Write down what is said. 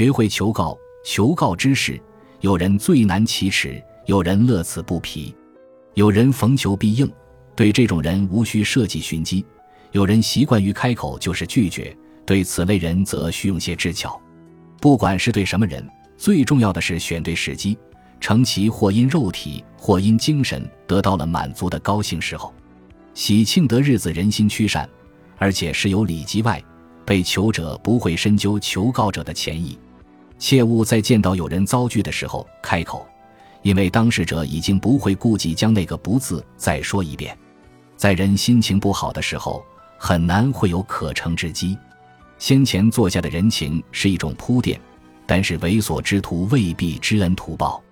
学会求告，求告之事，有人最难启齿，有人乐此不疲，有人逢求必应。对这种人无需设计寻机，有人习惯于开口就是拒绝，对此类人则需用些智巧。不管是对什么人，最重要的是选对时机，成其或因肉体或因精神得到了满足的高兴时候。喜庆得日子，人心趋善，而且是有礼及外，被求者不会深究求告者的前意，切勿在见到有人遭拒的时候开口，因为当事者已经不会顾及将那个“不”字再说一遍。在人心情不好的时候，很难会有可乘之机。先前做下的人情是一种铺垫，但是猥琐之徒未必知恩图报。